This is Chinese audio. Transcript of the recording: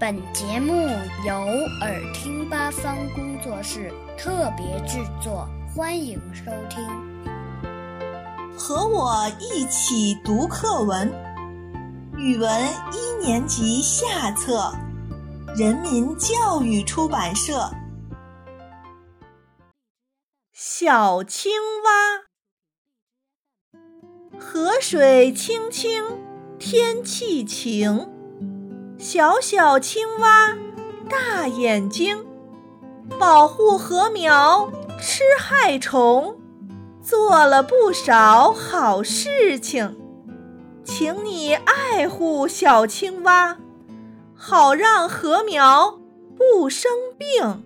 本节目由耳听八方工作室特别制作，欢迎收听。和我一起读课文，语文一年级下册，人民教育出版社。小青蛙，河水清清，天气晴。小小青蛙，大眼睛，保护禾苗，吃害虫，做了不少好事情。请你爱护小青蛙，好让禾苗不生病。